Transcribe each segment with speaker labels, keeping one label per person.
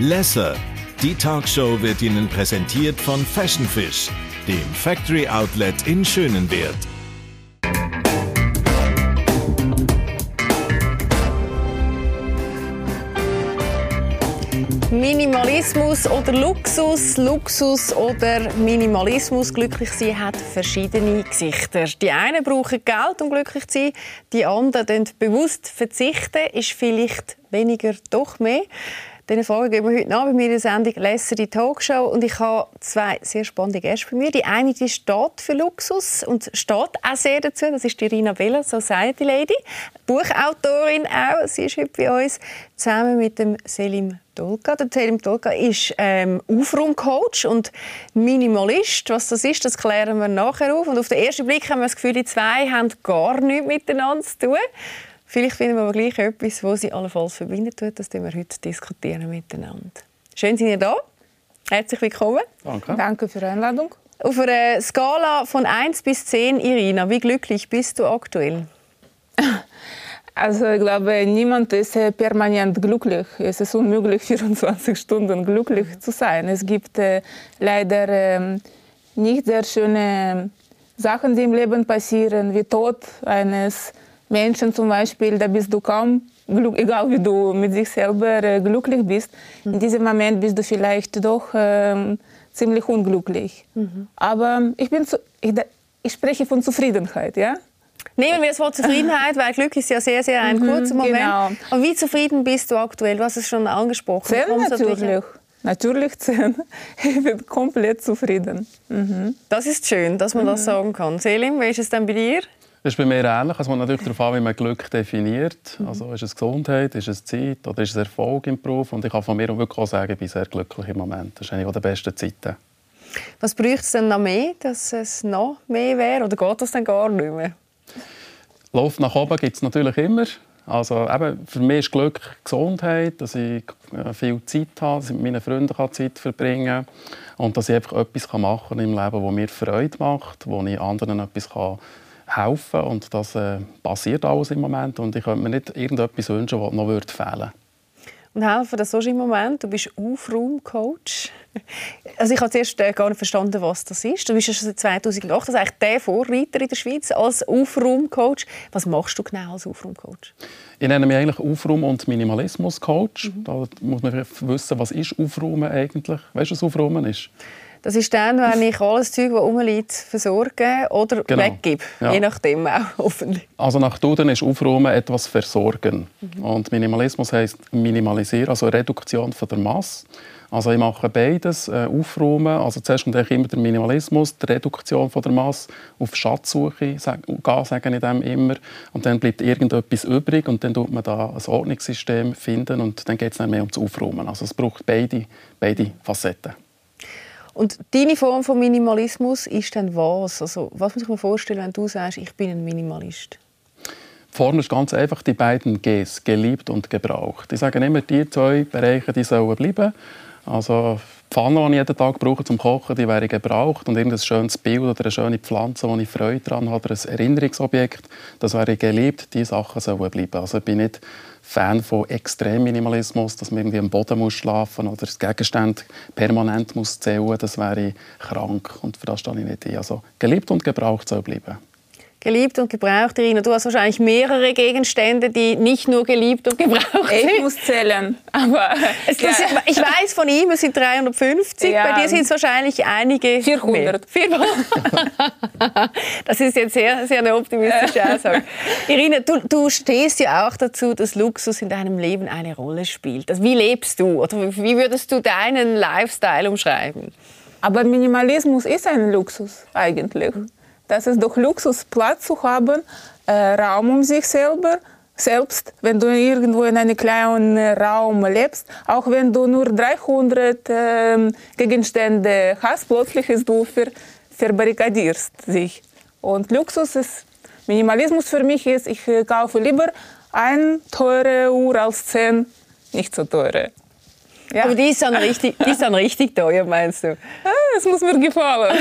Speaker 1: Lesser. Die Talkshow wird Ihnen präsentiert von Fashion Fish, dem Factory Outlet in Schönenwert.
Speaker 2: Minimalismus oder Luxus, Luxus oder Minimalismus. Glücklich sein hat verschiedene Gesichter. Die einen brauchen Geld, um glücklich zu sein. Die anderen bewusst verzichten. Ist vielleicht weniger doch mehr. Diese Frage geben wir heute bei mir in der Sendung «Lesser die Talkshow». Und ich habe zwei sehr spannende Gäste bei mir. Die eine die steht für Luxus und steht auch sehr dazu. Das ist die Rina Vella, Society Lady. Buchautorin auch. Sie ist heute bei uns. Zusammen mit dem Selim Dolka. Der Selim Dolka ist ähm, Aufraumcoach und Minimalist. Was das ist, das klären wir nachher auf. Und auf den ersten Blick haben wir das Gefühl, die zwei haben gar nichts miteinander zu tun. Vielleicht finden wir aber gleich etwas, was sie allenfalls verbindet. Das diskutieren wir heute diskutieren miteinander. Schön, sind ihr da. Herzlich willkommen.
Speaker 3: Danke. Danke für die Einladung.
Speaker 2: Auf einer Skala von 1 bis 10, Irina, wie glücklich bist du aktuell?
Speaker 3: Also ich glaube, niemand ist permanent glücklich. Es ist unmöglich, 24 Stunden glücklich zu sein. Es gibt äh, leider äh, nicht sehr schöne Sachen, die im Leben passieren, wie Tod eines Menschen zum Beispiel, da bist du kaum glücklich, egal wie du mit sich selber äh, glücklich bist. Mhm. In diesem Moment bist du vielleicht doch äh, ziemlich unglücklich. Mhm. Aber ich, bin zu, ich, ich spreche von Zufriedenheit, ja?
Speaker 2: Nehmen wir das Wort Zufriedenheit, weil Glück ist ja sehr, sehr ein mhm, kurzer Moment. Genau. Aber wie zufrieden bist du aktuell? Du hast es schon angesprochen.
Speaker 3: Sehr natürlich. Natürlich zehn. Ich bin komplett zufrieden.
Speaker 2: Mhm. Das ist schön, dass man das mhm. sagen kann. Selim, wie ist es denn bei dir?
Speaker 4: Das ist bei mir ähnlich. Es kommt natürlich darauf an, wie man Glück definiert. Mhm. Also ist es Gesundheit, ist es Zeit oder ist es Erfolg im Beruf? Und ich kann von mir wirklich auch sagen, ich bin sehr glücklich im Moment. Das ist eine der besten Zeiten.
Speaker 2: Was bräuchte es denn noch mehr, dass es noch mehr wäre? Oder geht das dann gar nicht mehr?
Speaker 4: Lauf nach oben gibt es natürlich immer. Also eben, für mich ist Glück Gesundheit, dass ich äh, viel Zeit habe, dass ich mit meinen Freunden Zeit verbringen kann und dass ich einfach etwas machen kann im Leben, das mir Freude macht, wo ich anderen etwas kann helfen und das äh, passiert alles im Moment und ich könnte mir nicht irgendetwas wünschen, was noch würde fehlen
Speaker 2: und helfen das so im Moment. Du bist Aufraumcoach. Also ich habe zuerst äh, gar nicht verstanden, was das ist. Du bist ja schon seit 2008 das ist eigentlich der Vorreiter in der Schweiz als Aufraumcoach. Was machst du genau als Aufraumcoach?
Speaker 4: Ich nenne mich eigentlich Aufraum- und Minimalismuscoach. Mhm. Da muss man wissen, was ist Aufräumen eigentlich? Weißt du, was Aufräumen ist?
Speaker 2: Das ist dann, wenn ich alles Zeug, das rumliegt, versorge oder genau. weggebe. Ja. Je nachdem auch, hoffentlich.
Speaker 4: Also nach Duden ist Aufräumen etwas versorgen. Mhm. Und Minimalismus heisst minimalisieren, also Reduktion von der Masse. Also ich mache beides, äh, aufräumen, also zuerst kommt immer der Minimalismus, die Reduktion von der Masse, auf Schatzsuche sag, gehen, sage ich dem immer. Und dann bleibt irgendetwas übrig und dann tut man da ein Ordnungssystem finden und dann geht es dann mehr ums Aufräumen. Also es braucht beide, beide Facetten.
Speaker 2: Und deine Form von Minimalismus ist dann was? Also, was muss ich mir vorstellen, wenn du sagst, ich bin ein Minimalist?
Speaker 4: Form ist ganz einfach die beiden Gs, geliebt und gebraucht. Ich sage immer, die zwei Bereiche die sollen bleiben. Also Pfanne, die ich jeden Tag brauche zum Kochen, die wäre gebraucht. Und irgendein schönes Bild oder eine schöne Pflanze, wo ich Freude daran habe, oder ein Erinnerungsobjekt, das wäre geliebt. Diese Sachen sollen bleiben. Also ich bin nicht Fan von Extremminimalismus, dass man irgendwie am Boden muss schlafen muss oder das Gegenstand permanent muss zählen Das wäre krank und für das stehe ich nicht ein. Also geliebt und gebraucht soll bleiben
Speaker 2: geliebt und gebraucht. Irina, du hast wahrscheinlich mehrere Gegenstände, die nicht nur geliebt und gebraucht sind.
Speaker 3: Ich muss zählen. Aber,
Speaker 2: es, ja. sind, ich weiß von ihm, es sind 350. Ja. Bei dir sind es wahrscheinlich einige
Speaker 3: 400. 400.
Speaker 2: das ist jetzt sehr, sehr eine optimistische Aussage. Irina, du, du stehst ja auch dazu, dass Luxus in deinem Leben eine Rolle spielt. Also wie lebst du? Oder wie würdest du deinen Lifestyle umschreiben?
Speaker 3: Aber Minimalismus ist ein Luxus eigentlich. Das ist doch Luxus, Platz zu haben, äh, Raum um sich selber, selbst wenn du irgendwo in einem kleinen Raum lebst, auch wenn du nur 300 äh, Gegenstände hast, plötzlich ist du ver, verbarrikadierst sich. Und Luxus ist, Minimalismus für mich ist, ich kaufe lieber eine teure Uhr als zehn nicht so teure.
Speaker 2: Ja. Aber die ist dann richtig, die ist dann richtig teuer, meinst du?
Speaker 3: Es muss mir gefallen.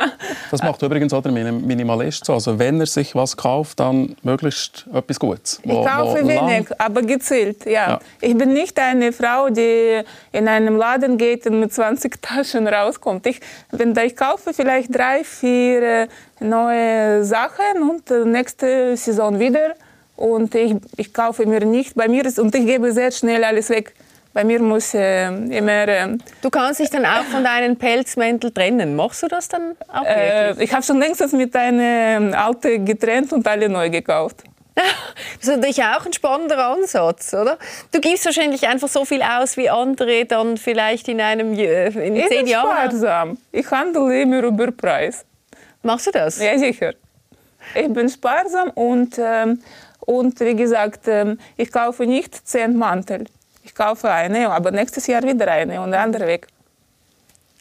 Speaker 4: das macht übrigens auch der Minimalist so. Also wenn er sich was kauft, dann möglichst etwas Gutes.
Speaker 3: Wo, ich kaufe wenig, aber gezielt, ja. ja. Ich bin nicht eine Frau, die in einem Laden geht und mit 20 Taschen rauskommt. Ich, wenn ich kaufe vielleicht drei, vier äh, neue Sachen und äh, nächste Saison wieder. Und ich, ich kaufe mir nicht, bei mir ist, und ich gebe sehr schnell alles weg. Bei mir muss äh, immer. Äh,
Speaker 2: du kannst dich dann auch von deinen Pelzmäntel trennen. Machst du das dann auch
Speaker 3: äh, Ich habe schon längst mit einer alten getrennt und alle neu gekauft.
Speaker 2: Das ist natürlich auch ein spannender Ansatz, oder? Du gibst wahrscheinlich einfach so viel aus, wie andere dann vielleicht in einem in
Speaker 3: ich
Speaker 2: zehn Jahren.
Speaker 3: Sparsam. Ich handle immer über Preis.
Speaker 2: Machst du das?
Speaker 3: Ja, sicher. Ich bin sparsam und, ähm, und wie gesagt, ähm, ich kaufe nicht zehn Mantel. Ich kaufe eine, aber nächstes Jahr wieder eine und der andere weg.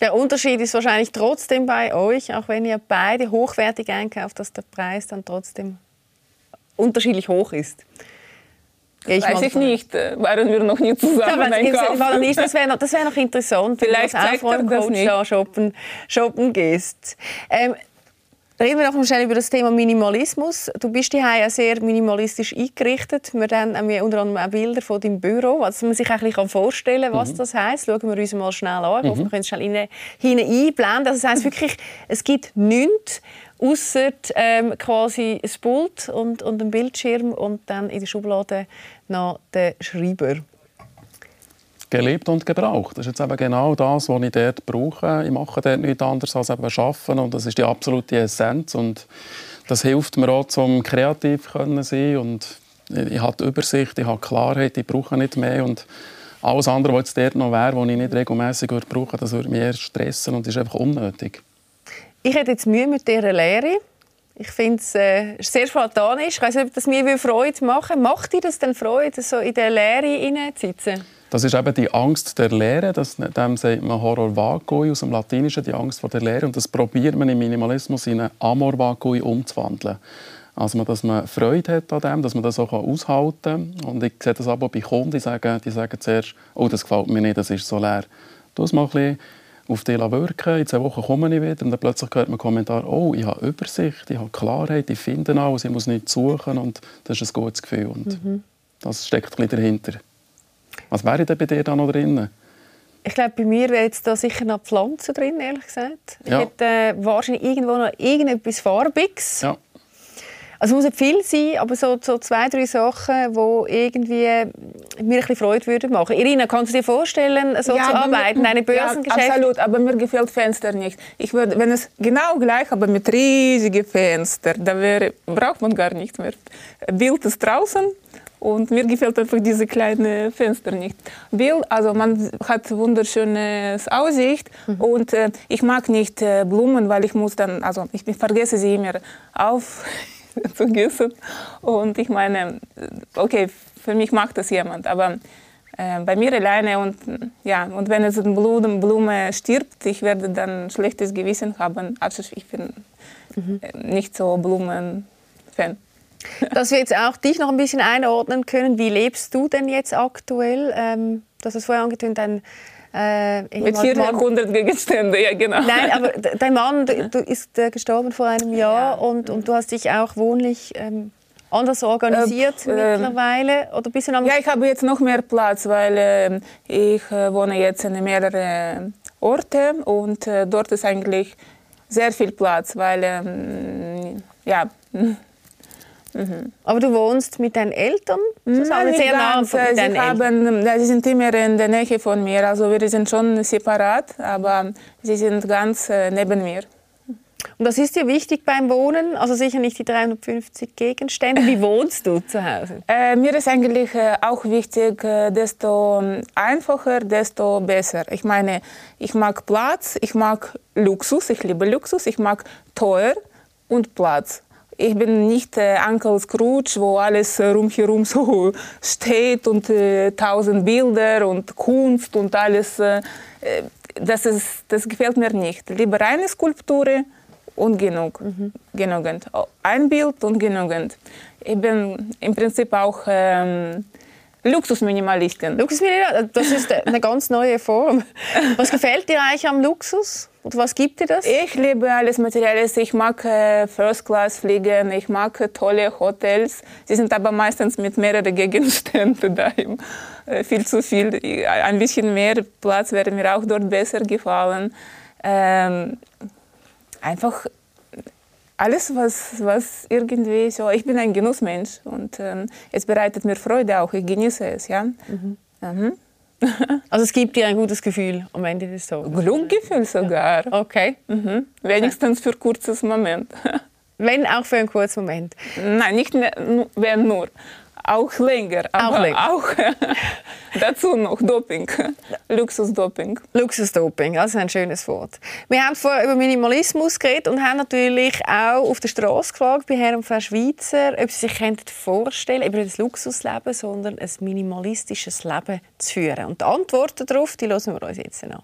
Speaker 2: Der Unterschied ist wahrscheinlich trotzdem bei euch, auch wenn ihr beide hochwertig einkauft, dass der Preis dann trotzdem unterschiedlich hoch ist.
Speaker 3: Das ich weiß ich nicht. Waren wir noch nie zusammen ja?
Speaker 2: Nicht. Das wäre noch, wär noch interessant,
Speaker 3: Vielleicht wenn du als Coach
Speaker 2: da shoppen, shoppen gehst. Ähm, Reden wir noch mal schnell über das Thema Minimalismus. Du bist hier sehr minimalistisch eingerichtet. Wir haben wir unter anderem auch Bilder von deinem Büro, was man sich ein vorstellen kann, was mhm. das heisst. Schauen wir uns mal schnell an. Ich hoffe, mhm. wir können es schnell hinein einblenden. Also das heisst wirklich, es gibt nichts, außer ähm, quasi ein Pult und, und ein Bildschirm und dann in der Schublade noch der Schreiber
Speaker 4: gelebt und gebraucht. Das ist jetzt eben genau das, was ich dort brauche. Ich mache dort nichts anderes als eben arbeiten und das ist die absolute Essenz und das hilft mir auch, zum kreativ zu sein und ich habe Übersicht, ich habe Klarheit, ich brauche nicht mehr und alles andere, was jetzt dort noch wäre, was ich nicht regelmäßig brauche, das würde mich eher stressen und ist einfach unnötig.
Speaker 2: Ich hätte jetzt Mühe mit dieser Lehre. Ich finde es äh, sehr spartanisch. Ich weiß nicht, ob das mir Freude machen Macht dir das denn Freude, so in der Lehre hineinzusitzen?
Speaker 4: Das ist eben die Angst der Lehre, das, dem sagt man Horror vacui aus dem Lateinischen, die Angst vor der Lehre. Und das probiert man im Minimalismus in Amor vacui umzuwandeln. Also, dass man Freude hat an dem, dass man das auch aushalten kann. Und ich sehe das aber bei Kunden, die sagen, die sagen zuerst, oh, das gefällt mir nicht, das ist so leer. Du es mal ein bisschen auf dich wirken, in zwei Wochen komme ich wieder und dann plötzlich hört man einen Kommentar, oh, ich habe Übersicht, ich habe Klarheit, ich finde alles, ich muss nicht suchen und das ist ein gutes Gefühl. Und mhm. das steckt ein bisschen dahinter. Was wäre denn bei dir da noch drin?
Speaker 2: Ich glaube, bei mir wäre jetzt da sicher noch Pflanzen drin, ehrlich gesagt. Ich ja. hätte äh, wahrscheinlich irgendwo noch irgendetwas Farbiges. Ja. Also es muss nicht viel sein, aber so, so zwei, drei Sachen, die irgendwie mir ein bisschen Freude würden machen. Irina, kannst du dir vorstellen, so ja, zu arbeiten, mir, eine Börsengeschäft?
Speaker 3: Ja, absolut, aber mir gefällt Fenster nicht. Ich würde, wenn es genau gleich, aber mit riesigen Fenstern, da wäre, braucht man gar nichts mehr. Bild ist draußen, und mir gefällt einfach diese kleinen Fenster nicht. Will, also man hat wunderschöne Aussicht mhm. und äh, ich mag nicht äh, Blumen, weil ich muss dann, also ich vergesse sie immer auf zu gießen. Und ich meine, okay, für mich macht das jemand, aber äh, bei mir alleine und ja, und wenn es eine Blume, Blume stirbt, ich werde dann ein schlechtes Gewissen haben. Also ich bin mhm. nicht so Blumenfan.
Speaker 2: Dass wir jetzt auch dich noch ein bisschen einordnen können, wie lebst du denn jetzt aktuell? Ähm, das ist vorher angetönt, dein
Speaker 3: äh, Mit 400 Gegenständen, ja genau.
Speaker 2: Nein, aber dein Mann du, ist äh, gestorben vor einem Jahr ja. und, und du hast dich auch wohnlich ähm, anders organisiert äh, mittlerweile? Oder bist du
Speaker 3: ja, ich habe jetzt noch mehr Platz, weil äh, ich äh, wohne jetzt in mehreren Orten und äh, dort ist eigentlich sehr viel Platz, weil ähm, ja
Speaker 2: Mhm. Aber du wohnst mit deinen Eltern
Speaker 3: zusammen? Nein, sehr nah von sie, deinen haben, sie sind immer in der Nähe von mir. Also wir sind schon separat, aber sie sind ganz äh, neben mir.
Speaker 2: Und was ist dir wichtig beim Wohnen? Also sicher nicht die 350 Gegenstände. Wie wohnst du zu Hause?
Speaker 3: Äh, mir ist eigentlich äh, auch wichtig, äh, desto ähm, einfacher, desto besser. Ich meine, ich mag Platz, ich mag Luxus, ich liebe Luxus, ich mag teuer und Platz. Ich bin nicht äh, Uncle Scrooge, wo alles äh, rumherum so steht und äh, tausend Bilder und Kunst und alles. Äh, äh, das, ist, das gefällt mir nicht. Lieber eine Skulptur und genug. Mhm. genügend. Ein Bild und genügend. Ich bin im Prinzip auch ähm, Luxusminimalistin.
Speaker 2: Luxusminimalistin, das ist eine ganz neue Form. Was gefällt dir eigentlich am Luxus? Und was gibt dir das?
Speaker 3: Ich liebe alles Materielles. Ich mag äh, First Class fliegen. Ich mag äh, tolle Hotels. Sie sind aber meistens mit mehreren Gegenständen da. Äh, viel zu viel. Ein bisschen mehr Platz wäre mir auch dort besser gefallen. Ähm, einfach alles, was, was irgendwie so. Ich bin ein Genussmensch und ähm, es bereitet mir Freude auch. Ich genieße es, ja. Mhm. Mhm.
Speaker 2: Also es gibt dir ein gutes Gefühl am Ende des Tages?
Speaker 3: Glückgefühl sogar.
Speaker 2: Ja. Okay.
Speaker 3: Mhm. Wenigstens für kurzen Moment.
Speaker 2: Wenn auch für einen kurzen Moment?
Speaker 3: Nein, nicht wenn nur auch länger.
Speaker 2: auch länger.
Speaker 3: Auch dazu noch Doping. Luxusdoping.
Speaker 2: Luxusdoping, also ein schönes Wort. Wir haben vorher über Minimalismus geredet und haben natürlich auch auf der Straße gefragt bei Herrn Frau Schweizer, ob sie sich vorstellen eben nicht ein Luxusleben, sondern ein minimalistisches Leben zu führen. Und die Antworten darauf, die hören wir uns jetzt an.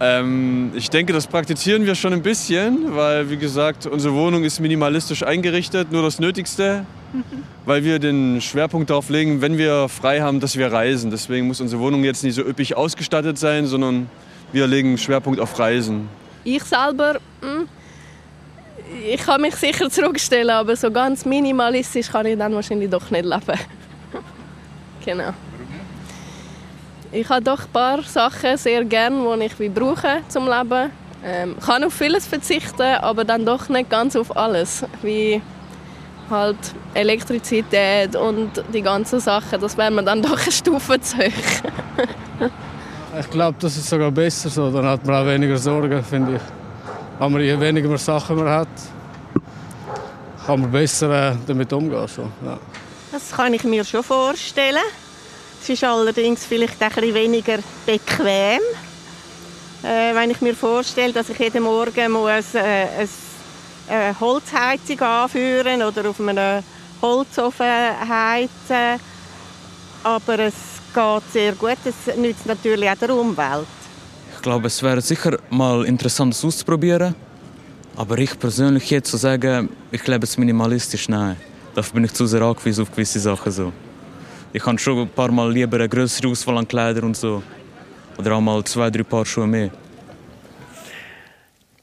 Speaker 5: Ähm, ich denke, das praktizieren wir schon ein bisschen, weil, wie gesagt, unsere Wohnung ist minimalistisch eingerichtet, nur das Nötigste, weil wir den Schwerpunkt darauf legen, wenn wir frei haben, dass wir reisen. Deswegen muss unsere Wohnung jetzt nicht so üppig ausgestattet sein, sondern wir legen Schwerpunkt auf Reisen.
Speaker 6: Ich selber, hm, ich kann mich sicher zurückstellen, aber so ganz minimalistisch kann ich dann wahrscheinlich doch nicht leben. genau. Ich habe doch ein paar Sachen sehr gerne, die ich brauche zum Leben. Ähm, kann auf vieles verzichten, aber dann doch nicht ganz auf alles. Wie halt Elektrizität und die ganzen Sachen. Das wäre mir dann doch eine Stufe zu hoch.
Speaker 7: ich glaube, das ist sogar besser so. Dann hat man auch weniger Sorgen, finde ich. Aber je weniger Sachen man hat, kann man besser äh, damit umgehen. So. Ja.
Speaker 8: Das kann ich mir schon vorstellen. Es ist allerdings vielleicht ein bisschen weniger bequem. Äh, wenn ich mir vorstelle, dass ich jeden Morgen muss, äh, eine Holzheizung anführen oder auf einem Holzofen heizen. Aber es geht sehr gut. Es nützt natürlich auch der Umwelt.
Speaker 9: Ich glaube, es wäre sicher mal interessant, es auszuprobieren. Aber ich persönlich jetzt zu sagen, ich lebe es minimalistisch, nein. Dafür bin ich zu sehr angewiesen auf gewisse Sachen. So ich habe schon ein paar Mal lieber eine größere Auswahl an Kleidern und so. Oder auch mal zwei, drei Paar Schuhe mehr.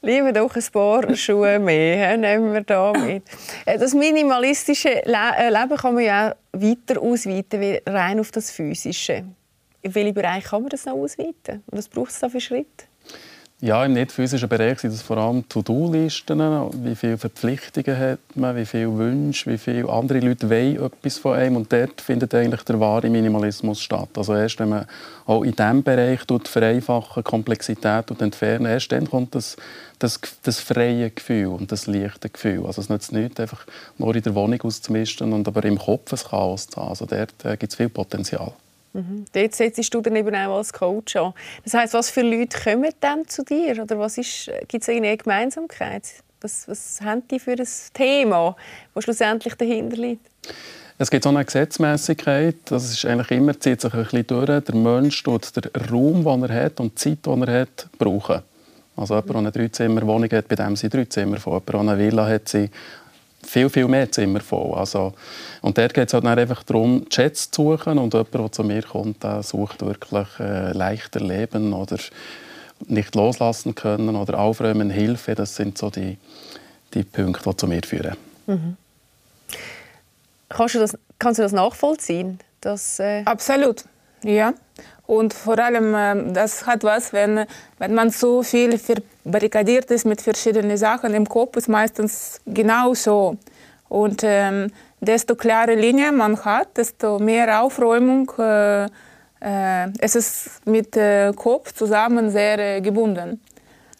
Speaker 2: Lieber doch ein paar Schuhe mehr, nehmen wir da mit. Äh, das minimalistische äh, Leben kann man ja auch weiter ausweiten, wie rein auf das Physische. In welchem Bereich kann man das noch ausweiten? Und was braucht es da für Schritte?
Speaker 4: Ja, im nicht physischen Bereich sind es vor allem To-Do-Listen. Wie viele Verpflichtungen hat man, wie viele Wünsche, wie viele andere Leute wollen etwas von einem. Und dort findet eigentlich der wahre Minimalismus statt. Also erst wenn man auch in diesem Bereich vereinfachen, Komplexität und entfernen, erst dann kommt das, das, das freie Gefühl und das leichte Gefühl. Also es nützt nicht einfach nur in der Wohnung auszumisten und aber im Kopf ein Chaos zu haben. Also dort äh, gibt es viel Potenzial.
Speaker 2: Mhm. Dort setzt du dann eben auch als Coach an. Das heißt, was für Leute kommen dann zu dir? Oder was gibt es eine Gemeinsamkeit? Was, was haben die für ein Thema, das schlussendlich dahinter liegt?
Speaker 4: Es gibt auch eine Gesetzmäßigkeit. Das ist eigentlich immer, zieht sich ein bisschen durch. Der Mensch tut den Raum, den er hat und die Zeit, die er hat, brauchen. Also jemand, der eine Dreizimmerwohnung hat, bei dem sind drei Zimmer voll. Jemand, der eine Villa hat, sind viel, viel mehr Zimmer voll. Also, und dort geht es halt einfach darum, Chats zu suchen und jemand, der zu mir kommt, der sucht wirklich äh, leichter Leben oder nicht loslassen können oder aufräumen, Hilfe. Das sind so die, die Punkte, die zu mir führen. Mhm.
Speaker 2: Kannst, du das, kannst du das nachvollziehen? Dass, äh
Speaker 3: Absolut, ja. Und vor allem, ähm, das hat was, wenn, wenn man so viel verbarrikadiert ist mit verschiedenen Sachen im Kopf, ist meistens genau so. Und ähm, desto klare Linie man hat, desto mehr Aufräumung äh, äh, es ist mit äh, Kopf zusammen sehr äh, gebunden.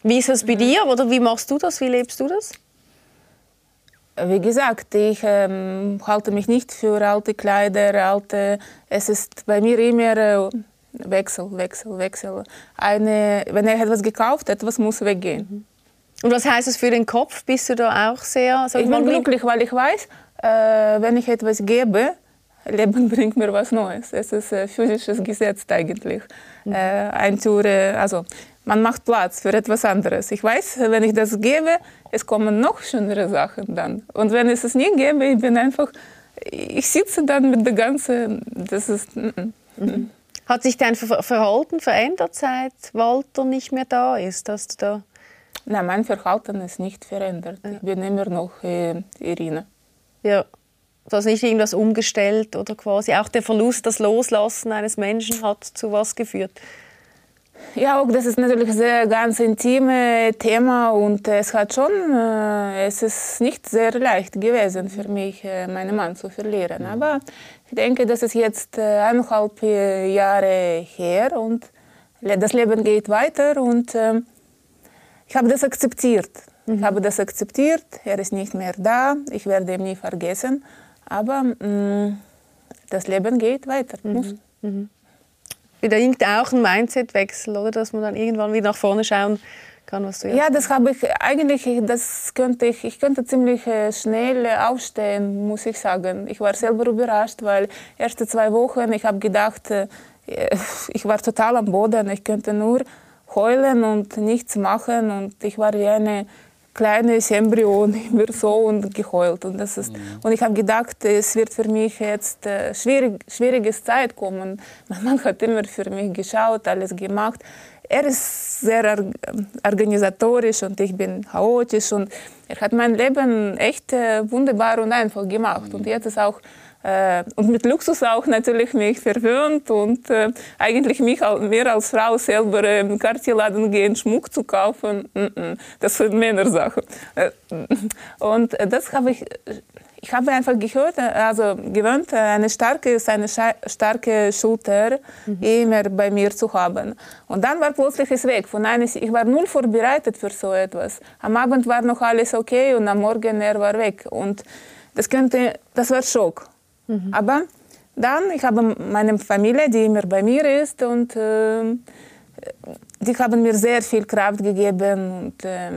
Speaker 2: Wie ist das bei dir oder wie machst du das? Wie lebst du das?
Speaker 3: Wie gesagt, ich ähm, halte mich nicht für alte Kleider, alte. Es ist bei mir immer äh, Wechsel, Wechsel, Wechsel. Eine, wenn er etwas gekauft hat, etwas muss weggehen. Mhm.
Speaker 2: Und was heißt das für den Kopf? Bist du da auch sehr...
Speaker 3: ich bin glücklich, weil ich weiß, äh, wenn ich etwas gebe, Leben bringt mir was Neues. Es ist ein physisches Gesetz eigentlich. Mhm. Äh, ein Tour, also man macht Platz für etwas anderes. Ich weiß, wenn ich das gebe, es kommen noch schönere Sachen dann. Und wenn ich es nicht gebe, ich bin einfach ich sitze dann mit der ganzen, das ist... Mm,
Speaker 2: mhm. Hat sich dein Verhalten verändert, seit Walter nicht mehr da ist? Dass du da
Speaker 3: Nein, mein Verhalten ist nicht verändert. Ja. Ich bin immer noch äh, Irina.
Speaker 2: Ja. Du hast nicht irgendwas umgestellt oder quasi auch der Verlust, das Loslassen eines Menschen hat zu was geführt?
Speaker 3: Ja, auch das ist natürlich ein sehr ganz intimes Thema und es hat schon, äh, es ist nicht sehr leicht gewesen für mich, äh, meinen Mann zu verlieren. Aber ich denke, das ist jetzt äh, eineinhalb Jahre her und das Leben geht weiter und äh, ich habe das akzeptiert. Mhm. Ich habe das akzeptiert, er ist nicht mehr da, ich werde ihn nie vergessen, aber mh, mm, das Leben geht weiter. Mhm. Muss. Mhm.
Speaker 2: Bedingt auch ein Mindsetwechsel, oder? Dass man dann irgendwann wieder nach vorne schauen kann, was du
Speaker 3: Ja, das habe ich eigentlich, das könnte ich, ich könnte ziemlich äh, schnell aufstehen, muss ich sagen. Ich war selber überrascht, weil erste zwei Wochen, ich habe gedacht, äh, ich war total am Boden, ich könnte nur heulen und nichts machen und ich war wie eine kleines Embryon immer so und geheult und das ist mhm. und ich habe gedacht es wird für mich jetzt äh, schwierig schwieriges Zeit kommen mein Mann hat immer für mich geschaut alles gemacht er ist sehr organisatorisch und ich bin chaotisch und er hat mein Leben echt äh, wunderbar und einfach gemacht mhm. und jetzt ist auch äh, und mit Luxus auch natürlich mich verwöhnt und äh, eigentlich mich mehr als Frau selber im Kartierladen gehen, Schmuck zu kaufen, das sind Männersache. Äh, und das habe ich, ich habe einfach gehört, also gewöhnt, eine starke, eine starke Schulter mhm. immer bei mir zu haben. Und dann war plötzlich es weg. Von eines, ich war null vorbereitet für so etwas. Am Abend war noch alles okay und am Morgen er war weg. Und das könnte, das war Schock. Mhm. Aber dann, ich habe meine Familie, die immer bei mir ist und äh, die haben mir sehr viel Kraft gegeben und äh,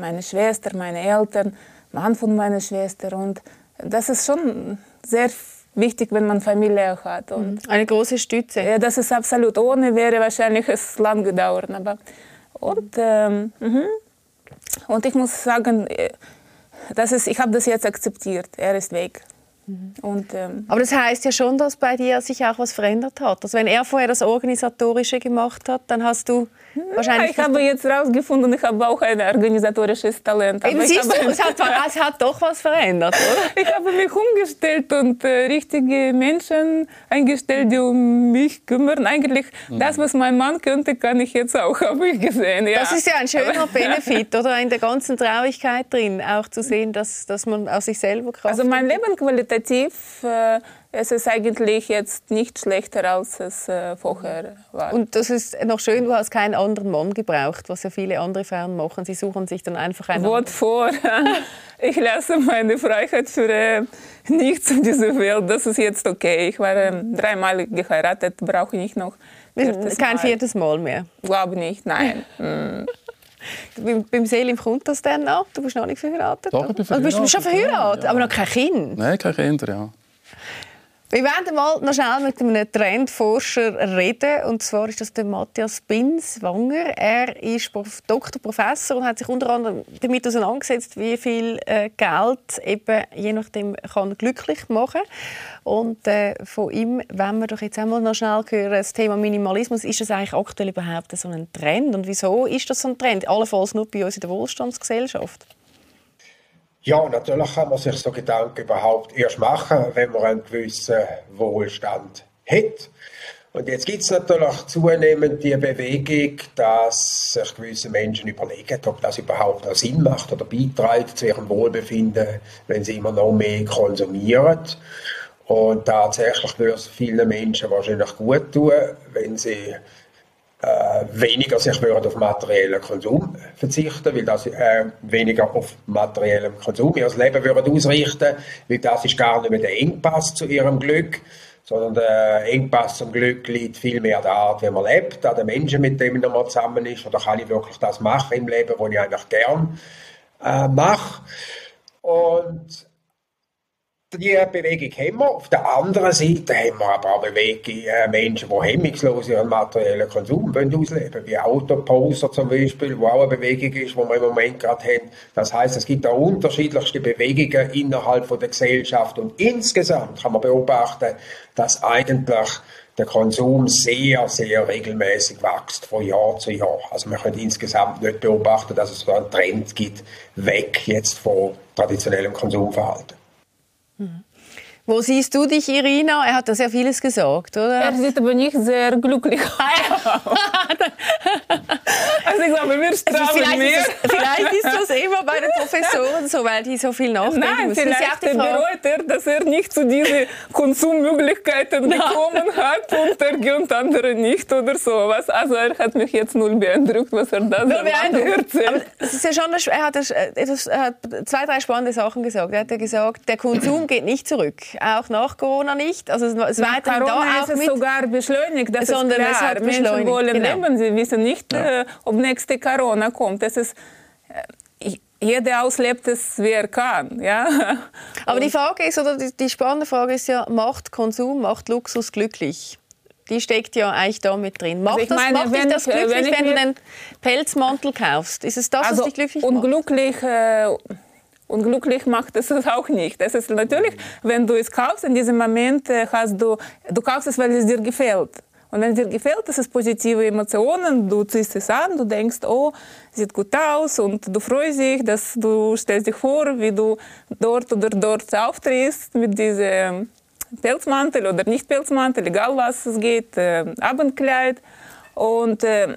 Speaker 3: meine Schwester, meine Eltern, Mann von meiner Schwester und das ist schon sehr wichtig, wenn man Familie hat. Und
Speaker 2: mhm. Eine große Stütze.
Speaker 3: Ja, das ist absolut. Ohne wäre wahrscheinlich es lang gedauert. Aber und ähm, mhm. und ich muss sagen, äh, das ist, ich habe das jetzt akzeptiert. Er ist weg.
Speaker 2: Und, ähm, Aber das heißt ja schon, dass bei dir sich auch was verändert hat. Also wenn er vorher das Organisatorische gemacht hat, dann hast du wahrscheinlich...
Speaker 3: Ich habe jetzt herausgefunden, ich habe auch ein organisatorisches Talent.
Speaker 2: Eben, siehst du, es hat, es hat doch was verändert, oder?
Speaker 3: ich habe mich umgestellt und äh, richtige Menschen eingestellt, die um mich kümmern. Eigentlich mhm. das, was mein Mann könnte, kann ich jetzt auch, habe ich gesehen.
Speaker 2: Ja. Das ist ja ein schöner Benefit, oder? In der ganzen Traurigkeit drin, auch zu sehen, dass, dass man aus sich selber
Speaker 3: Kraft Also meine Lebensqualität qualitativ äh, es ist eigentlich jetzt nicht schlechter, als es äh, vorher war.
Speaker 2: Und das ist noch schön, du hast keinen anderen Mann gebraucht, was ja viele andere Frauen machen. Sie suchen sich dann einfach einen
Speaker 3: Wort vor. ich lasse meine Freiheit für äh, nichts in dieser Welt. Das ist jetzt okay. Ich war äh, dreimal geheiratet, brauche ich noch
Speaker 2: viertes Kein Mal. viertes Mal mehr?
Speaker 3: Glaube nicht, nein. mm.
Speaker 2: Beim, beim Selim kommt das dann noch? Du bist noch nicht verheiratet?
Speaker 4: Doch, ich bin verheiratet.
Speaker 2: Also bist du schon verheiratet, ja. aber noch kein Kind?
Speaker 4: Nein, kein Kind, ja.
Speaker 2: Wir werden mal noch schnell mit einem Trendforscher reden. Und zwar ist das der Matthias Binswanger. Er ist Doktor, Professor und hat sich unter anderem damit auseinandergesetzt, wie viel äh, Geld eben je nachdem kann glücklich machen Und äh, von ihm wenn wir doch jetzt einmal noch schnell hören, das Thema Minimalismus. Ist das eigentlich aktuell überhaupt so ein Trend? Und wieso ist das so ein Trend? Allenfalls nur bei uns in der Wohlstandsgesellschaft.
Speaker 10: Ja, natürlich kann man sich so Gedanken überhaupt erst machen, wenn man einen gewissen Wohlstand hat. Und jetzt gibt es natürlich zunehmend die Bewegung, dass sich gewisse Menschen überlegen, ob das überhaupt noch Sinn macht oder beiträgt zu ihrem Wohlbefinden, wenn sie immer noch mehr konsumieren. Und tatsächlich würde es vielen Menschen wahrscheinlich gut tun, wenn sie weniger sich würden auf materiellen Konsum verzichten, weil das äh, weniger auf materiellem Konsum ihr Leben würden ausrichten, weil das ist gar nicht mehr der Engpass zu ihrem Glück, sondern der Engpass zum Glück liegt viel mehr an der Art, wie man lebt, an den Menschen, mit denen man zusammen ist, oder kann ich wirklich das machen im Leben, was ich eigentlich gern äh, mache. Und die Bewegung haben wir. Auf der anderen Seite haben wir aber auch Bewegung, äh, Menschen, die hemmungslos ihren materiellen Konsum ausleben wollen, wie Autoposer zum Beispiel, wo auch eine Bewegung ist, die wir im Moment gerade haben. Das heißt, es gibt auch unterschiedlichste Bewegungen innerhalb von der Gesellschaft und insgesamt kann man beobachten, dass eigentlich der Konsum sehr, sehr regelmäßig wächst von Jahr zu Jahr. Also man kann insgesamt nicht beobachten, dass es so einen Trend gibt, weg jetzt von traditionellem Konsumverhalten.
Speaker 2: Mhm. Wo siehst du dich, Irina? Er hat da sehr vieles gesagt, oder?
Speaker 3: Er sieht aber nicht sehr glücklich aus. also ich glaube, wir strahlen
Speaker 2: vielleicht
Speaker 3: mehr.
Speaker 2: Ist das immer bei den Professoren so, weil die so viel nachdenken
Speaker 3: Nein,
Speaker 2: müssen.
Speaker 3: vielleicht bereut er, dass er nicht zu diesen Konsummöglichkeiten gekommen hat und er gönnt andere nicht oder sowas. Also er hat mich jetzt null beeindruckt, was er da erzählt.
Speaker 2: Aber es ist ja schon, er, hat, er hat zwei, drei spannende Sachen gesagt. Er hat ja gesagt, der Konsum geht nicht zurück auch nach Corona nicht. Also es
Speaker 3: nach Corona da auch ist es mit, sogar beschleunigt, das sondern ist klar. Es hat Menschen wollen genau. leben, sie wissen nicht, ja. äh, ob nächste Corona kommt. Das ist, jeder auslebt es, wie er kann. Ja?
Speaker 2: Aber die Frage ist, oder die, die spannende Frage ist ja, macht Konsum, macht Luxus glücklich? die steckt ja eigentlich da mit drin. Macht, also das, meine, macht dich das ich, glücklich, wenn, wenn du einen Pelzmantel kaufst? Ist es das,
Speaker 3: also
Speaker 2: was dich glücklich
Speaker 3: macht? Unglücklich, äh, und glücklich macht es auch nicht. Es ist natürlich, wenn du es kaufst, in diesem Moment äh, hast du, du kaufst es, weil es dir gefällt. Und wenn es dir gefällt, das ist positive Emotionen, du ziehst es an, du denkst, oh, sieht gut aus und du freust dich, dass du stellst dich vor, wie du dort oder dort auftrittst mit diesem Pelzmantel oder nicht Pelzmantel, egal was es geht, äh, Abendkleid. Und äh,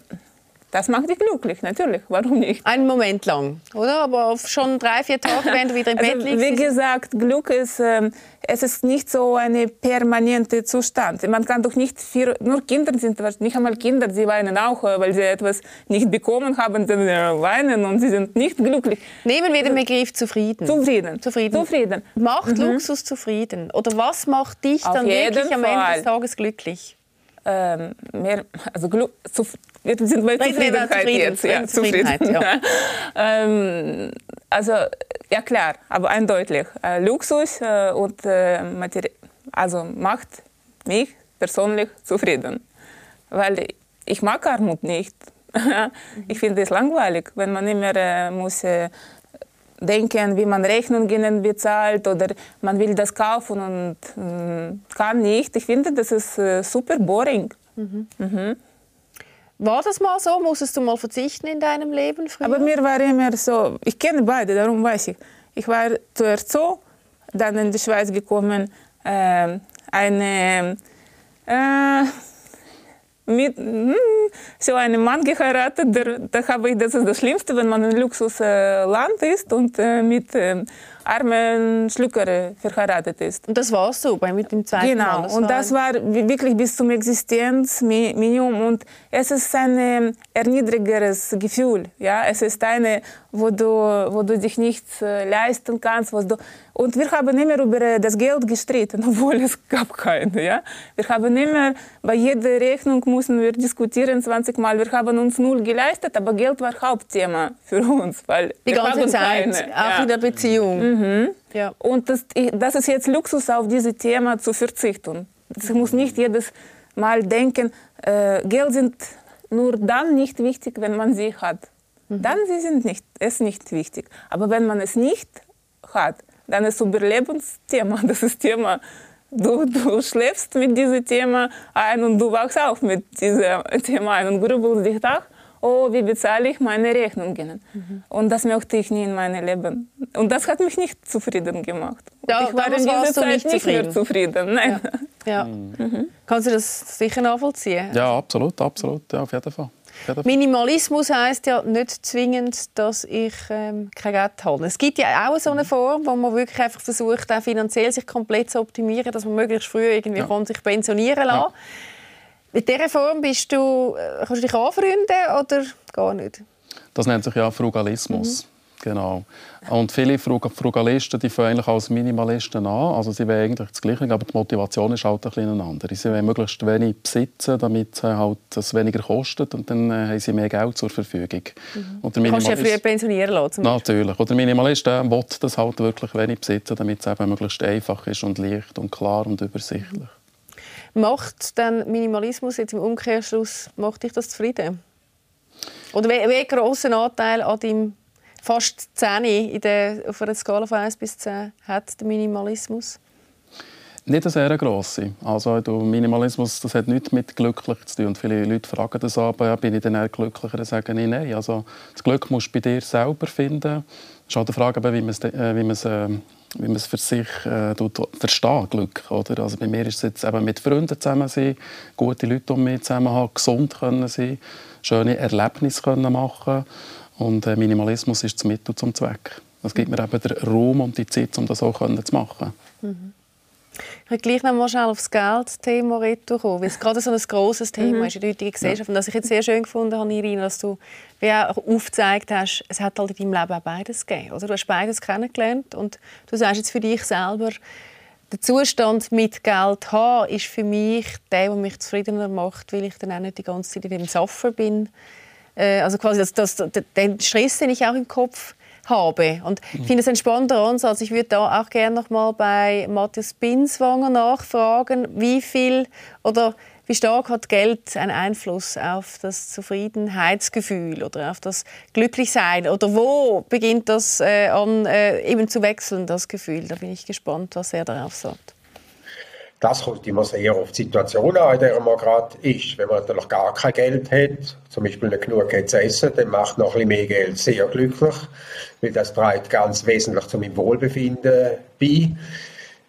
Speaker 3: das macht dich glücklich, natürlich. Warum nicht?
Speaker 2: Einen Moment lang, oder? Aber schon drei, vier Tage, wenn du wieder im also, Bett liegst.
Speaker 3: Wie gesagt, Glück ist, äh, es ist nicht so ein permanenter Zustand. Man kann doch nicht, für, nur Kinder sind, nicht einmal Kinder, sie weinen auch, äh, weil sie etwas nicht bekommen haben, sie weinen und sie sind nicht glücklich.
Speaker 2: Nehmen wir den Begriff zufrieden.
Speaker 3: Zufrieden.
Speaker 2: Zufrieden.
Speaker 3: zufrieden.
Speaker 2: Macht mhm. Luxus zufrieden? Oder was macht dich Auf dann wirklich am Ende des Tages glücklich?
Speaker 3: Ähm, mehr, also Glück, wir sind bei Zufriedenheit zufrieden, jetzt. Ja, Zufriedenheit, ja. ähm, also, ja klar, aber eindeutig. Äh, Luxus äh, und äh, also macht mich persönlich zufrieden. Weil ich mag Armut nicht. ich finde es langweilig, wenn man immer äh, muss äh, denken, wie man Rechnungen bezahlt oder man will das kaufen und äh, kann nicht. Ich finde, das ist äh, super boring. Mhm. Mhm.
Speaker 2: War das mal so? Musstest du mal verzichten in deinem Leben früher?
Speaker 3: Aber mir war immer so, ich kenne beide, darum weiß ich. Ich war zuerst so, dann in die Schweiz gekommen, äh, eine äh, mit so einem Mann geheiratet, da habe ich, das ist das Schlimmste, wenn man ein Luxusland ist und mit äh, armen Schlücker verheiratet ist.
Speaker 2: Und das war so bei mit dem zweiten
Speaker 3: genau.
Speaker 2: Mal?
Speaker 3: Genau, und das war wirklich bis zum Existenzminimum und es ist ein erniedrigeres Gefühl. Ja? Es ist eine, wo du, wo du dich nichts äh, leisten kannst. Was du und wir haben immer über das Geld gestritten, obwohl es gab keine. Ja? Wir haben immer, bei jeder Rechnung mussten wir diskutieren 20 Mal. Wir haben uns null geleistet, aber Geld war Hauptthema für uns. Weil
Speaker 2: Die ganze Zeit, keine. auch ja. in der Beziehung.
Speaker 3: Mhm. Ja. Und das, das ist jetzt Luxus, auf dieses Thema zu verzichten. Ich muss nicht jedes Mal denken, äh, Geld sind nur dann nicht wichtig, wenn man sie hat. Mhm. Dann sie sind nicht, es nicht wichtig. Aber wenn man es nicht hat, dann ist Überlebensthema. Das ist Thema. Du, du schläfst mit diesem Thema ein und du wachst auf mit diesem Thema ein und grübelst dich nach oh, wie bezahle ich meine Rechnungen? Mhm. Und das möchte ich nie in meinem Leben. Und das hat mich nicht zufrieden gemacht.
Speaker 2: Ja,
Speaker 3: ich war in dieser Zeit nicht, nicht mehr zufrieden. Nein.
Speaker 2: Ja. ja. Mhm. Kannst du das sicher nachvollziehen?
Speaker 4: Ja, absolut, absolut, ja, auf jeden Fall.
Speaker 2: Minimalismus heißt ja nicht zwingend, dass ich ähm, kein Geld habe. Es gibt ja auch so eine Form, wo man wirklich einfach versucht, auch finanziell sich komplett zu optimieren, dass man möglichst früh irgendwie ja. kann sich pensionieren kann. Ja. Mit dieser Form bist du, äh, kannst du dich anfreunden oder gar nicht?
Speaker 4: Das nennt sich ja Frugalismus. Mhm. Genau. Und viele Frugalisten die fangen eigentlich als Minimalisten an. Also sie wollen eigentlich das Gleiche, aber die Motivation ist halt ein bisschen andere. Sie wollen möglichst wenig besitzen, damit es halt das weniger kostet und dann äh, haben sie mehr Geld zur Verfügung.
Speaker 2: Mhm. Und Kannst du ja früher pensionieren lassen?
Speaker 4: Natürlich. Oder der Minimalist der will das halt wirklich wenig besitzen, damit es eben möglichst einfach ist und leicht und klar und übersichtlich.
Speaker 2: Macht dann Minimalismus jetzt im Umkehrschluss macht dich das zufrieden? Oder wie, wie grossen Anteil an deinem fast 10 in der, auf einer Skala von 1 bis 10 hat der Minimalismus?
Speaker 4: Nicht eine sehr grosse. Also der Minimalismus das hat nichts mit glücklich zu tun. Und viele Leute fragen das aber, ja, bin ich dann eher glücklicher? Dann sagen ich nein. Also das Glück musst du bei dir selber finden. Es ist auch die Frage, wie man es, äh, wie man es, äh, wie man es für sich äh, versteht, Glück. Oder? Also bei mir ist es jetzt eben mit Freunden zusammen sein, gute Leute um mich zusammen haben, gesund können sein, schöne Erlebnisse können machen und äh, Minimalismus ist das Mittel zum Zweck. Es gibt mir eben den Raum und die Zeit, um das auch zu machen.
Speaker 2: Mhm. Ich will gleich noch mal schnell auf das Geldthema kommen, weil es gerade so ein grosses Thema mhm. ist in der heutigen Gesellschaft. Und was ich jetzt sehr schön gefunden habe, Irina, dass du wie auch aufgezeigt hast, es hat halt in deinem Leben auch beides gegeben. Oder? Du hast beides kennengelernt und du sagst jetzt für dich selber, der Zustand mit Geld haben ist für mich der, der mich zufriedener macht, weil ich dann auch nicht die ganze Zeit in dem Saffer bin. Äh, also quasi das, das, den Stress, den ich auch im Kopf habe. Und ich finde es ein spannender Ansatz. Ich würde da auch gerne noch mal bei Matthias Binswanger nachfragen, wie viel oder wie stark hat Geld einen Einfluss auf das Zufriedenheitsgefühl oder auf das Glücklichsein? Oder wo beginnt das äh, an äh, eben zu wechseln, das Gefühl? Da bin ich gespannt, was er darauf sagt.
Speaker 10: Das kommt immer sehr auf die Situation an, in der man gerade ist. Wenn man natürlich gar kein Geld hat, zum Beispiel nicht genug Geld zu essen, dann macht noch ein bisschen mehr Geld sehr glücklich, weil das trägt ganz wesentlich zu meinem Wohlbefinden bei.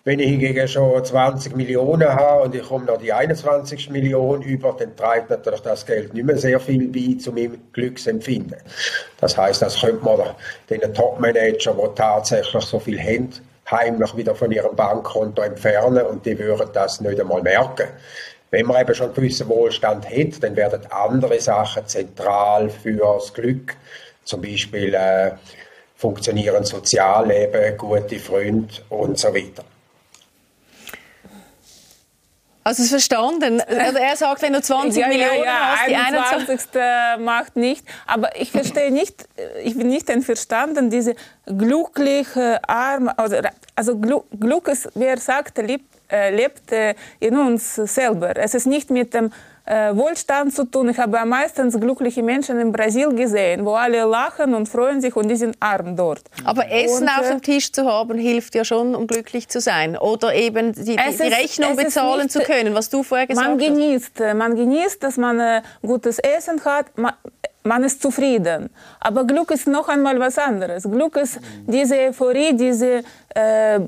Speaker 10: Wenn ich hingegen schon 20 Millionen habe und ich komme noch die 21 Millionen über, dann trägt natürlich das Geld nicht mehr sehr viel bei zu meinem Glücksempfinden. Das heißt, das könnte man den Top-Manager, die tatsächlich so viel haben, heimlich wieder von ihrem Bankkonto entfernen und die würden das nicht einmal merken. Wenn man eben schon einen gewissen Wohlstand hat, dann werden andere Sachen zentral für das Glück, zum Beispiel äh, funktionieren Sozialleben, gute Freunde und so weiter.
Speaker 2: Also es verstanden. Also er sagt, wenn du 20
Speaker 3: ja,
Speaker 2: Millionen
Speaker 3: ja, ja,
Speaker 2: hast,
Speaker 3: die 21. macht nicht. Aber ich verstehe nicht, ich bin nicht einverstanden, diese glückliche Arme, also, also Glück ist, wer sagt, lebt, äh, lebt äh, in uns selber. Es ist nicht mit dem äh, Wohlstand zu tun. Ich habe meistens glückliche Menschen in Brasilien gesehen, wo alle lachen und freuen sich und die sind arm dort.
Speaker 2: Aber Essen und, auf dem Tisch zu haben, hilft ja schon, um glücklich zu sein. Oder eben die, die, die Rechnung bezahlen nicht, zu können, was du vorher gesagt
Speaker 3: man hast. Genießt, äh, man genießt, dass man äh, gutes Essen hat. Man, man ist zufrieden. Aber Glück ist noch einmal was anderes. Glück ist diese Euphorie, diese äh,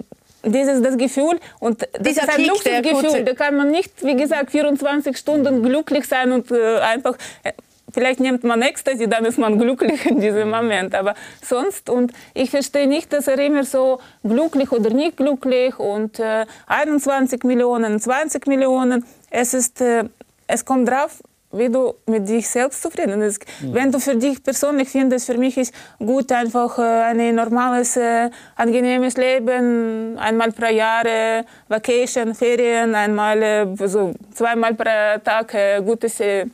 Speaker 3: dieses das Gefühl und das Dieser ist ein Luxusgefühl. Da kann man nicht, wie gesagt, 24 Stunden glücklich sein und äh, einfach äh, Vielleicht nimmt man Ecstasy, dann ist man glücklich in diesem Moment. Aber sonst, und ich verstehe nicht, dass er immer so glücklich oder nicht glücklich und äh, 21 Millionen, 20 Millionen. Es, ist, äh, es kommt drauf wie du mit dich selbst zufrieden bist. Mhm. Wenn du für dich persönlich findest, für mich ist gut einfach äh, ein normales, äh, angenehmes Leben, einmal pro Jahr äh, Vacation, Ferien, einmal, äh, so zweimal pro Tag äh, gutes äh,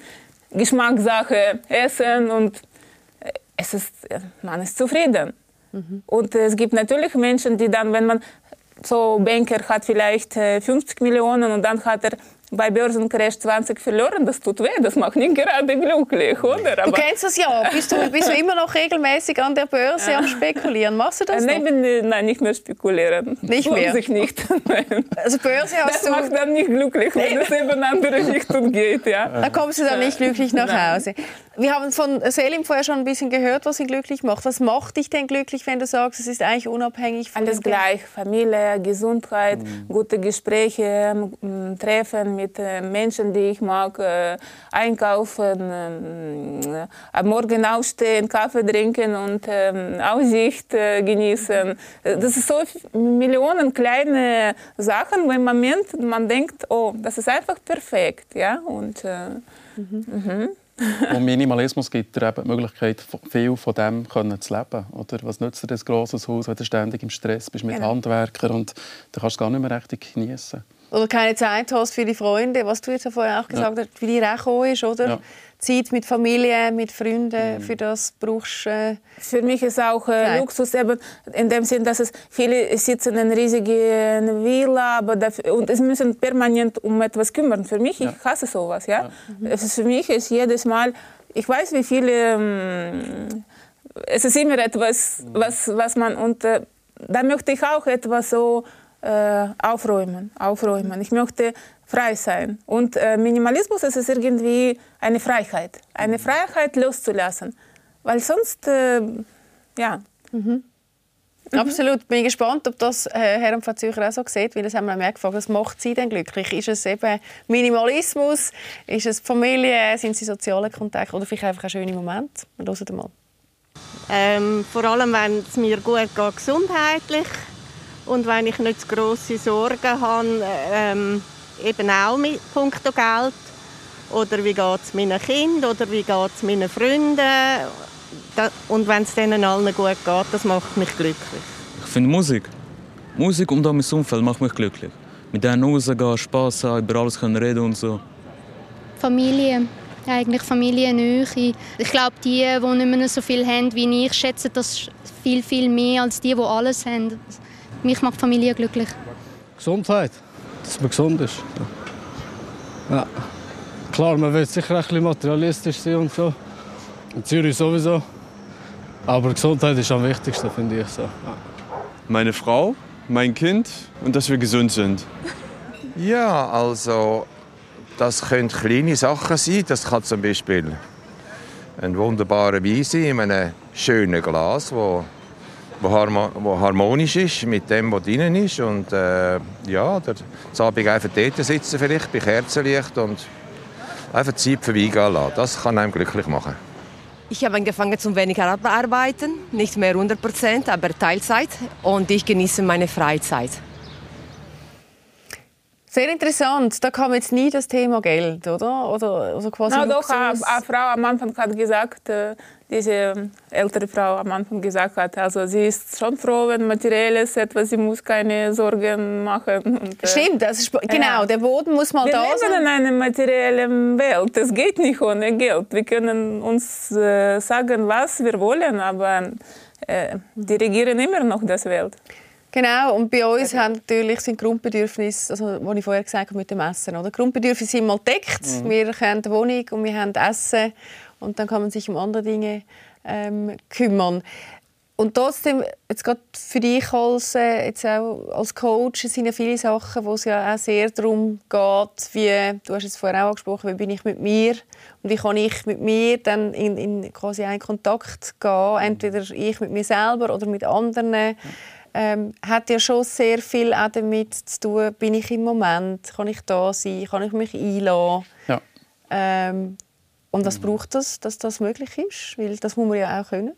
Speaker 3: Geschmackssache essen und es ist, man ist zufrieden. Mhm. Und es gibt natürlich Menschen, die dann, wenn man so Banker hat vielleicht 50 Millionen und dann hat er bei Börsencrash 20 verloren, das tut weh, das macht nicht gerade glücklich, oder?
Speaker 2: Aber du kennst das ja. Bist du, bist du immer noch regelmäßig an der Börse am Spekulieren? Machst du das
Speaker 3: nein,
Speaker 2: noch?
Speaker 3: Bin, nein, nicht mehr spekulieren.
Speaker 2: Nicht mehr?
Speaker 3: ich nicht. Nein.
Speaker 2: Also Börse hast
Speaker 3: das
Speaker 2: du...
Speaker 3: macht dann nicht glücklich, wenn es eben in andere Richtung geht. Ja.
Speaker 2: Da kommst du dann nicht glücklich nach Hause. Wir haben von Selim vorher schon ein bisschen gehört, was ihn glücklich macht. Was macht dich denn glücklich, wenn du sagst, es ist eigentlich unabhängig
Speaker 3: von Alles gleich. Familie, Gesundheit, mhm. gute Gespräche, Treffen mit äh, Menschen, die ich mag, äh, einkaufen, äh, am Morgen aufstehen, Kaffee trinken und Aussicht genießen. Das sind so Millionen kleine Sachen, wo im Moment man denkt, oh, das ist einfach perfekt. Ja? Und, mhm. Mhm.
Speaker 4: Und Minimalismus gibt dir eben die Möglichkeit, viel von dem können zu leben. Oder was nützt dir das grosses Haus, wenn du ständig im Stress bist mit genau. Handwerkern und du kannst es gar nicht mehr richtig genießen.
Speaker 2: Oder keine Zeit hast für die Freunde, was du jetzt vorher auch gesagt ja. hast, wie dir auch ist, oder? Ja. Zeit mit Familie, mit Freunden, mhm. für das brauchst du... Äh,
Speaker 3: für mich ist auch äh, Luxus eben in dem Sinn, dass es viele sitzen in riesigen Villa aber dafür, und es müssen permanent um etwas kümmern. Für mich, ja. ich hasse sowas. Ja? ja. Mhm. Es ist, für mich ist jedes Mal, ich weiß, wie viele... Ähm, es ist immer etwas, mhm. was, was man... Und äh, da möchte ich auch etwas so äh, aufräumen, aufräumen. Ich möchte frei sein. Und äh, Minimalismus ist es irgendwie eine Freiheit, eine Freiheit loszulassen, weil sonst, äh, ja.
Speaker 2: Mhm. Mhm. Absolut. Bin gespannt, ob das äh, Herr und Frau Zürcher auch so sieht, weil das haben wir mehr gefragt. Was macht Sie denn glücklich? Ist es eben Minimalismus? Ist es Familie? Sind Sie soziale Kontakte? Oder vielleicht einfach ein schöner Moment? Wir hören mal.
Speaker 8: Ähm, vor allem, wenn es mir gut geht, gesundheitlich und wenn ich nicht zu grosse Sorgen habe, ähm, eben auch mit puncto Geld. Oder wie geht es meinen Kindern oder wie geht es meinen Freunden. Und wenn es denen allen gut geht, das macht mich glücklich.
Speaker 9: Ich finde Musik. Musik und auch mein Umfeld macht mich glücklich. Mit denen rausgehen, Spass haben, über alles können reden und so.
Speaker 11: Familie. Eigentlich Familiennähe. Ich glaube, die, die nicht mehr so viel haben wie ich, schätzen das viel, viel mehr als die, die alles haben. Mich macht Familie glücklich.
Speaker 7: Gesundheit dass man gesund ist. Ja. Klar, man will sicher ein bisschen materialistisch sein und so. In Zürich sowieso. Aber Gesundheit ist am wichtigsten, finde ich so. Ja.
Speaker 5: Meine Frau, mein Kind und dass wir gesund sind.
Speaker 12: Ja, also das können kleine Sachen sein. Das kann zum Beispiel ein wunderbarer Wein sein in einem schönen Glas, wo wo, harmonisch ist mit dem, was drin ist. Und äh, ja, der Abend einfach dort sitzen vielleicht bei Kerzenlicht und einfach Zeit vorbeigehen lassen. Das kann einem glücklich machen.
Speaker 13: Ich habe angefangen zum weniger arbeiten, nicht mehr 100 Prozent, aber Teilzeit und ich genieße meine Freizeit.
Speaker 2: Sehr interessant. Da kam jetzt nie das Thema Geld, oder? Oder
Speaker 3: also quasi Na, doch, eine, eine Frau am Anfang hat gesagt, äh, diese ältere Frau am Anfang gesagt hat, also sie ist schon froh, wenn materielles etwas, sie muss keine Sorgen machen.
Speaker 2: Und, äh, Stimmt, das ist, genau, ja. der Boden muss mal
Speaker 3: wir
Speaker 2: da sein.
Speaker 3: Wir leben in einer materiellen Welt, es geht nicht ohne Geld. Wir können uns äh, sagen, was wir wollen, aber äh, die regieren immer noch das Welt.
Speaker 2: Genau, und bei uns haben natürlich sind Grundbedürfnisse, also was ich vorher gesagt habe mit dem Essen, oder? Grundbedürfnisse sind mal deckt. Mhm. Wir haben eine Wohnung und wir haben Essen und dann kann man sich um andere Dinge ähm, kümmern. Und trotzdem, jetzt gerade für dich als, äh, jetzt auch als Coach, sind ja viele Sachen, wo es ja auch sehr darum geht, wie, du hast es vorher auch angesprochen, wie bin ich mit mir und wie kann ich mit mir dann in, in quasi einen Kontakt gehen, entweder ich mit mir selber oder mit anderen. Ähm, hat ja schon sehr viel auch damit zu tun, bin ich im Moment, kann ich da sein, kann ich mich einladen. Ja. Ähm, und was braucht das, dass das möglich ist? Weil das muss man ja auch können.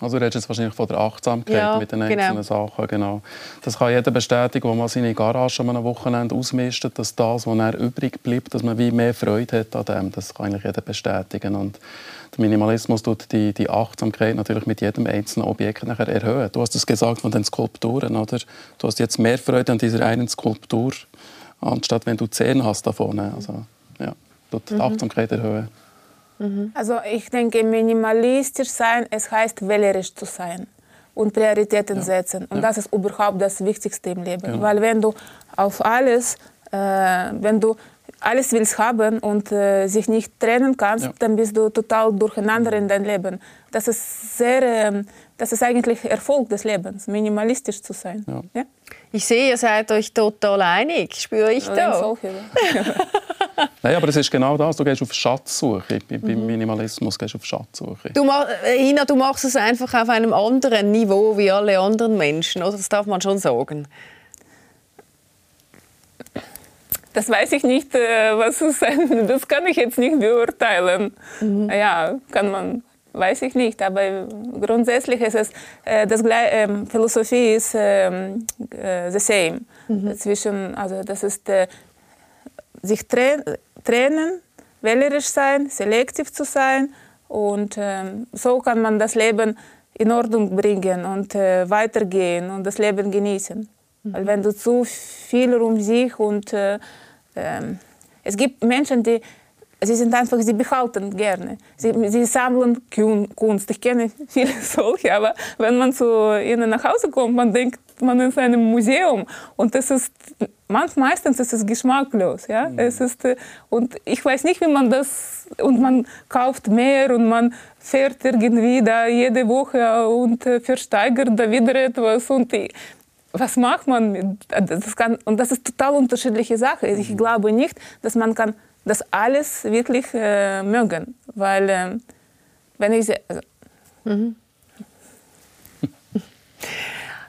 Speaker 4: Also du redest jetzt wahrscheinlich von der Achtsamkeit ja, mit den einzelnen genau. Sachen. Genau. Das kann jeder bestätigen, der mal seine Garage an einem Wochenende ausmistet, dass das, was er übrig bleibt, dass man wie mehr Freude hat an dem. Das kann eigentlich jeder bestätigen. Und der Minimalismus tut die, die Achtsamkeit natürlich mit jedem einzelnen Objekt nachher erhöhen. Du hast es gesagt von den Skulpturen, oder? Du hast jetzt mehr Freude an dieser einen Skulptur, anstatt wenn du zehn hast davon. Also, ja, tut die mhm. Achtsamkeit erhöhen.
Speaker 3: Mhm. Also ich denke, minimalistisch sein, es heißt wählerisch zu sein und Prioritäten ja. setzen. Und ja. das ist überhaupt das Wichtigste im Leben. Ja. Weil wenn du auf alles, äh, wenn du alles willst haben und äh, sich nicht trennen kannst, dann bist du total durcheinander in deinem Leben. Das ist sehr, äh, das ist eigentlich Erfolg des Lebens, minimalistisch zu sein.
Speaker 2: Ich sehe, ihr seid euch total einig, spüre ich da.
Speaker 4: Nein, aber es ist genau das. Du gehst auf Schatzsuche. Beim mhm. Minimalismus gehst du auf Schatzsuche.
Speaker 2: Du, Ina, du machst es einfach auf einem anderen Niveau wie alle anderen Menschen, oder? Das darf man schon sagen.
Speaker 3: Das weiß ich nicht, äh, was es sein. Das kann ich jetzt nicht beurteilen. Mhm. Ja, kann man weiß ich nicht, aber grundsätzlich ist es, äh, das äh, Philosophie ist äh, the same. Mhm. Zwischen, also das ist äh, sich trennen, wählerisch sein, selektiv zu sein und ähm, so kann man das Leben in Ordnung bringen und äh, weitergehen und das Leben genießen. Mhm. Weil wenn du zu viel um sich und äh, äh, es gibt Menschen, die sie sind einfach, sie behalten gerne. Sie, sie sammeln Kunst. Ich kenne viele solche, aber wenn man zu ihnen nach Hause kommt, man denkt, man ist in einem Museum und das ist meistens ist es geschmacklos, ja. Mhm. Es ist äh, und ich weiß nicht, wie man das und man kauft mehr und man fährt irgendwie da jede Woche und äh, versteigert da wieder etwas und was macht man? Das kann, und das ist total unterschiedliche Sache. Ich mhm. glaube nicht, dass man kann das alles wirklich äh, mögen, weil äh, wenn ich also mhm.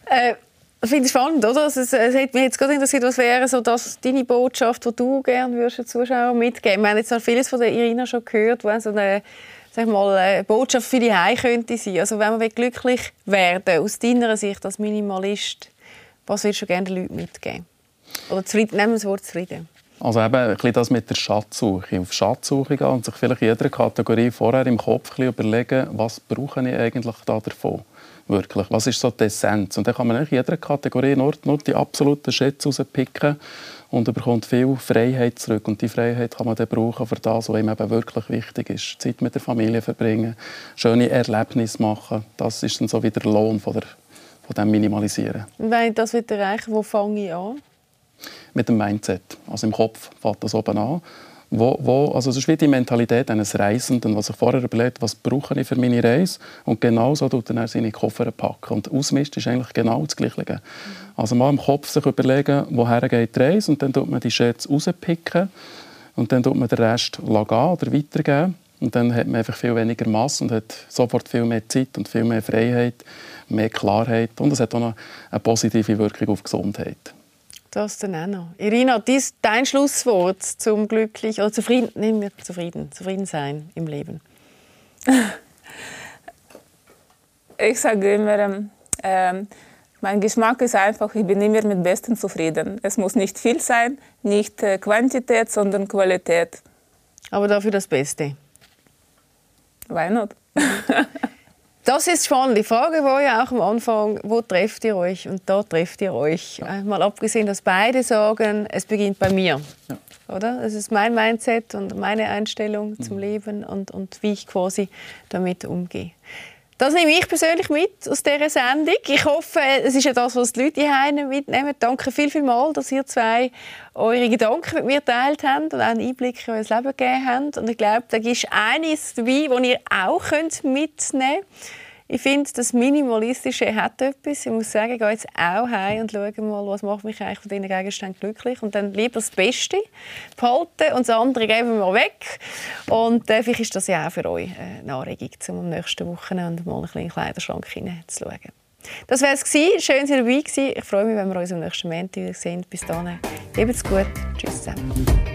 Speaker 2: äh, finde es spannend, oder? Also, es, es hat mich jetzt gerade interessiert, was wäre so das, deine Botschaft, die du gerne würdest den Zuschauern mitgeben Wir haben jetzt noch vieles von der Irina schon gehört, wo so eine, sag mal, eine Botschaft für die Heim könnte sein. Also wenn man glücklich werden aus deiner Sicht als Minimalist, was würdest du gerne den Leuten mitgeben? Oder zufrieden, nehmen wir das Wort zufrieden.
Speaker 4: Also eben ein bisschen das mit der Schatzsuche. Auf Schatzsuche gehen und sich vielleicht in jeder Kategorie vorher im Kopf überlegen, was brauche ich eigentlich da davon wirklich? Was ist so die Essenz? Und dann kann man in jeder Kategorie nur, nur die absoluten Schätze rauspicken und bekommt viel Freiheit zurück. Und die Freiheit kann man dann brauchen für das, was ihm eben wirklich wichtig ist. Zeit mit der Familie verbringen, schöne Erlebnisse machen. Das ist dann so wie der Lohn von, der, von dem Minimalisieren.
Speaker 2: Wenn ich das erreichen wo fange ich an?
Speaker 4: Mit dem Mindset. Also im Kopf fängt das oben an wo, wo, also es ist wie die Mentalität eines Reisenden, was sich vorher überlegt, was brauche ich für meine Reise und genau so tut er seine Koffer packen. Und Ausmist ist eigentlich genau das Gleiche. Also mal im Kopf sich überlegen, woher geht die Reise und dann tut man die Schätze rauspicken und dann tut man den Rest gehen oder weitergeben. Und dann hat man einfach viel weniger Masse und hat sofort viel mehr Zeit und viel mehr Freiheit, mehr Klarheit und es hat auch noch eine positive Wirkung auf Gesundheit.
Speaker 2: Das dann auch noch. Irina, dies, dein Schlusswort zum glücklich oder zufrieden, nehmen wir zufrieden, zufrieden sein im Leben.
Speaker 3: Ich sage immer, ähm, ähm, mein Geschmack ist einfach, ich bin immer mit Besten zufrieden. Es muss nicht viel sein, nicht äh, Quantität, sondern Qualität.
Speaker 2: Aber dafür das Beste.
Speaker 3: Why not?
Speaker 2: Das ist spannend. Die Frage war ja auch am Anfang, wo trefft ihr euch? Und da trefft ihr euch. Ja. Mal abgesehen, dass beide sagen, es beginnt bei mir. Ja. Oder? Das ist mein Mindset und meine Einstellung mhm. zum Leben und, und wie ich quasi damit umgehe. Das nehme ich persönlich mit aus dieser Sendung. Ich hoffe, es ist ja das, was die Leute hier mitnehmen. Danke viel, viel mal, dass ihr zwei eure Gedanken mit mir geteilt habt und auch einen Einblick in euer Leben gegeben habt. Und ich glaube, da ist eines dabei, das ihr auch mitnehmen könnt. Ich finde, das Minimalistische hat etwas. Ich muss sagen, ich gehe jetzt auch heim und schaue mal, was macht mich eigentlich von diesen Gegenständen glücklich. Und dann lieber das Beste behalten und das andere geben wir weg. Und äh, vielleicht ist das ja auch für euch eine Anregung, um am nächsten Wochenende mal einen kleinen Kleiderschrank hineinzuschauen. Das war es. Schön, dass ihr dabei gewesen. Ich freue mich, wenn wir uns am nächsten Montag sehen. Bis dann. Gebt's gut. Tschüss zusammen.